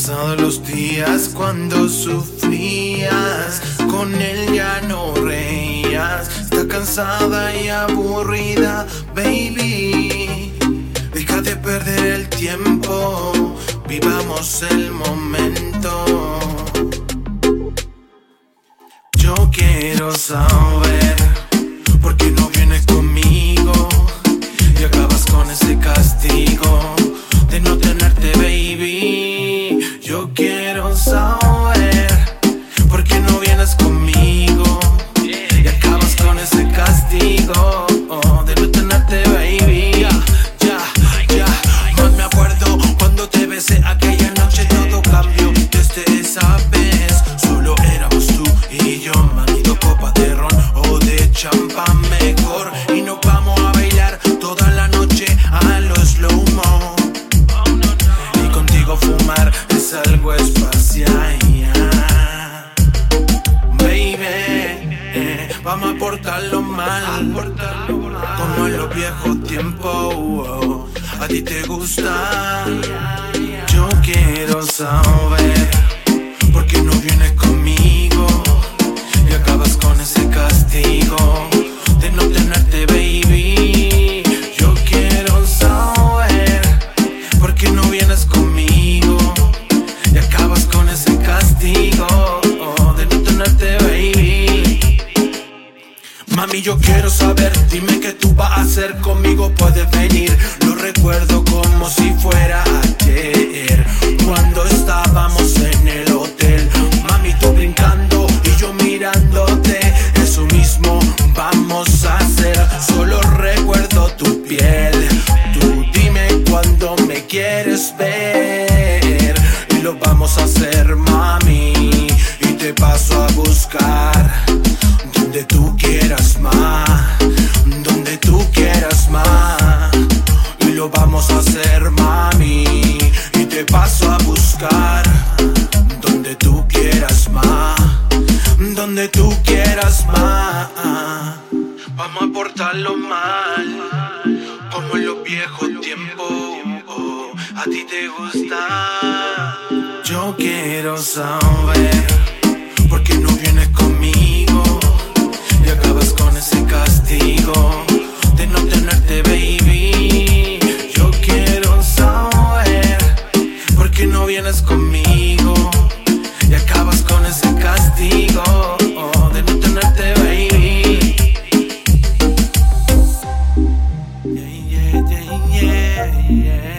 Pasados los días cuando sufrías, con él ya no reías. Está cansada y aburrida, baby. Deja de perder el tiempo, vivamos el momento. Yo quiero saber por qué no vienes conmigo y acabas con ese castigo vamos a portarlo mal. Como en los viejos tiempos. oh, a ti te gusta. Yo quiero saber Mami, yo quiero saber, dime qué tú vas a hacer conmigo, puedes venir. Lo recuerdo como si fuera ayer, cuando estábamos en el hotel. Mami, tú brincando y yo mirándote, eso mismo vamos a hacer. Solo recuerdo tu piel, tú dime cuando me quieres ver. Y lo vamos a hacer, mami, y te paso a buscar donde tú quieras más. Y lo vamos a hacer, mami, y te paso a buscar donde tú quieras más, donde tú quieras más. Vamos a portarlo mal, como en los viejos tiempos. A ti te gusta. Yo quiero saber Yeah, yeah, yeah, yeah, yeah.